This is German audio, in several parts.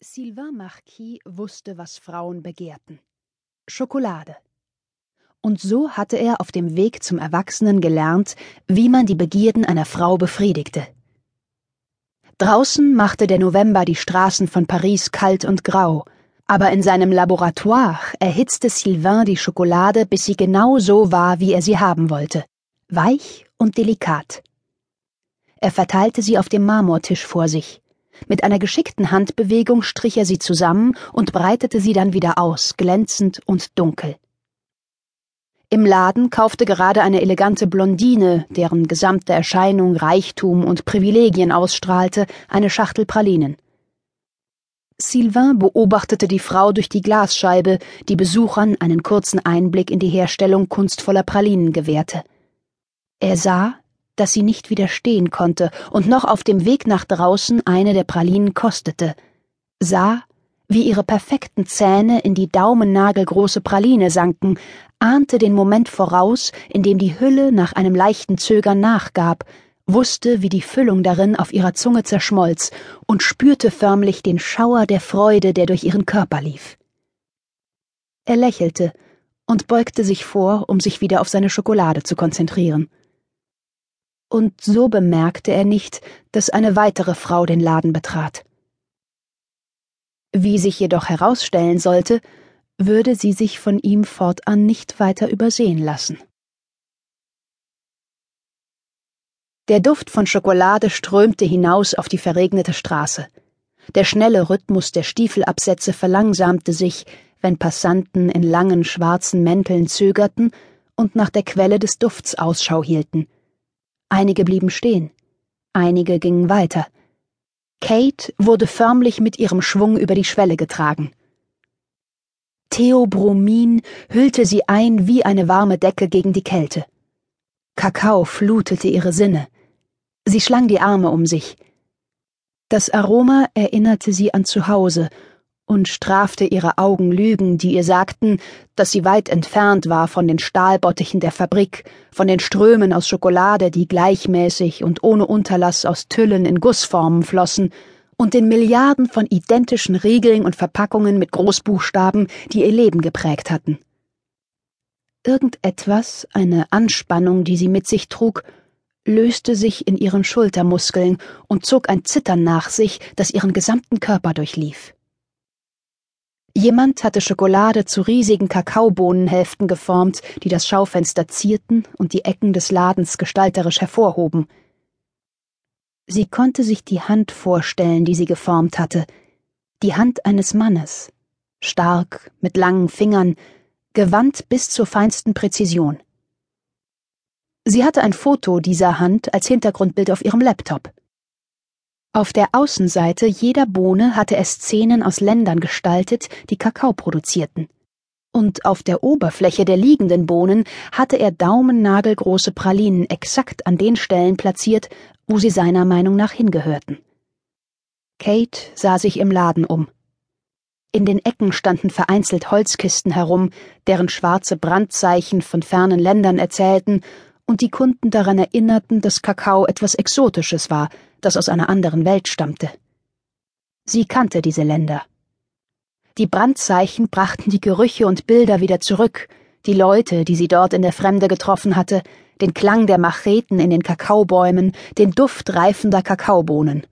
Sylvain Marquis wusste, was Frauen begehrten. Schokolade. Und so hatte er auf dem Weg zum Erwachsenen gelernt, wie man die Begierden einer Frau befriedigte. Draußen machte der November die Straßen von Paris kalt und grau, aber in seinem Laboratoire erhitzte Sylvain die Schokolade, bis sie genau so war, wie er sie haben wollte, weich und delikat. Er verteilte sie auf dem Marmortisch vor sich, mit einer geschickten Handbewegung strich er sie zusammen und breitete sie dann wieder aus, glänzend und dunkel. Im Laden kaufte gerade eine elegante Blondine, deren gesamte Erscheinung Reichtum und Privilegien ausstrahlte, eine Schachtel Pralinen. Sylvain beobachtete die Frau durch die Glasscheibe, die Besuchern einen kurzen Einblick in die Herstellung kunstvoller Pralinen gewährte. Er sah, dass sie nicht widerstehen konnte und noch auf dem Weg nach draußen eine der Pralinen kostete, sah, wie ihre perfekten Zähne in die daumennagelgroße Praline sanken, ahnte den Moment voraus, in dem die Hülle nach einem leichten Zögern nachgab, wusste, wie die Füllung darin auf ihrer Zunge zerschmolz und spürte förmlich den Schauer der Freude, der durch ihren Körper lief. Er lächelte und beugte sich vor, um sich wieder auf seine Schokolade zu konzentrieren und so bemerkte er nicht, dass eine weitere Frau den Laden betrat. Wie sich jedoch herausstellen sollte, würde sie sich von ihm fortan nicht weiter übersehen lassen. Der Duft von Schokolade strömte hinaus auf die verregnete Straße. Der schnelle Rhythmus der Stiefelabsätze verlangsamte sich, wenn Passanten in langen schwarzen Mänteln zögerten und nach der Quelle des Dufts Ausschau hielten. Einige blieben stehen, einige gingen weiter. Kate wurde förmlich mit ihrem Schwung über die Schwelle getragen. Theobromin hüllte sie ein wie eine warme Decke gegen die Kälte. Kakao flutete ihre Sinne. Sie schlang die Arme um sich. Das Aroma erinnerte sie an zu Hause und strafte ihre Augen Lügen, die ihr sagten, dass sie weit entfernt war von den Stahlbottichen der Fabrik, von den Strömen aus Schokolade, die gleichmäßig und ohne Unterlass aus Tüllen in Gussformen flossen, und den Milliarden von identischen Riegeln und Verpackungen mit Großbuchstaben, die ihr Leben geprägt hatten. Irgendetwas, eine Anspannung, die sie mit sich trug, löste sich in ihren Schultermuskeln und zog ein Zittern nach sich, das ihren gesamten Körper durchlief. Jemand hatte Schokolade zu riesigen Kakaobohnenhälften geformt, die das Schaufenster zierten und die Ecken des Ladens gestalterisch hervorhoben. Sie konnte sich die Hand vorstellen, die sie geformt hatte, die Hand eines Mannes, stark, mit langen Fingern, gewandt bis zur feinsten Präzision. Sie hatte ein Foto dieser Hand als Hintergrundbild auf ihrem Laptop. Auf der Außenseite jeder Bohne hatte er Szenen aus Ländern gestaltet, die Kakao produzierten. Und auf der Oberfläche der liegenden Bohnen hatte er daumennagelgroße Pralinen exakt an den Stellen platziert, wo sie seiner Meinung nach hingehörten. Kate sah sich im Laden um. In den Ecken standen vereinzelt Holzkisten herum, deren schwarze Brandzeichen von fernen Ländern erzählten und die Kunden daran erinnerten, dass Kakao etwas Exotisches war, das aus einer anderen Welt stammte. Sie kannte diese Länder. Die Brandzeichen brachten die Gerüche und Bilder wieder zurück, die Leute, die sie dort in der Fremde getroffen hatte, den Klang der Macheten in den Kakaobäumen, den Duft reifender Kakaobohnen.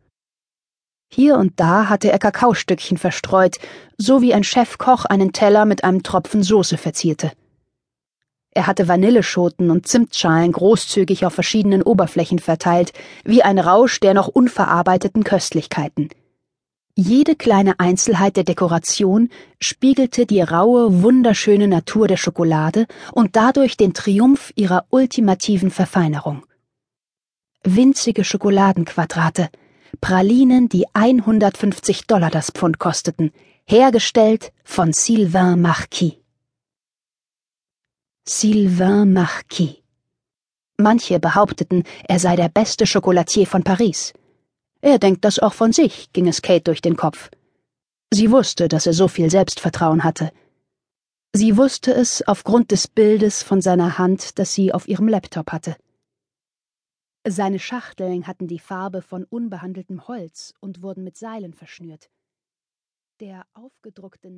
Hier und da hatte er Kakaostückchen verstreut, so wie ein Chefkoch einen Teller mit einem Tropfen Soße verzierte. Er hatte Vanilleschoten und Zimtschalen großzügig auf verschiedenen Oberflächen verteilt, wie ein Rausch der noch unverarbeiteten Köstlichkeiten. Jede kleine Einzelheit der Dekoration spiegelte die raue, wunderschöne Natur der Schokolade und dadurch den Triumph ihrer ultimativen Verfeinerung. Winzige Schokoladenquadrate, Pralinen, die 150 Dollar das Pfund kosteten, hergestellt von Sylvain Marquis. Sylvain Marquis. Manche behaupteten, er sei der beste Chocolatier von Paris. Er denkt das auch von sich, ging es Kate durch den Kopf. Sie wusste, dass er so viel Selbstvertrauen hatte. Sie wusste es aufgrund des Bildes von seiner Hand, das sie auf ihrem Laptop hatte. Seine Schachteln hatten die Farbe von unbehandeltem Holz und wurden mit Seilen verschnürt. Der aufgedruckte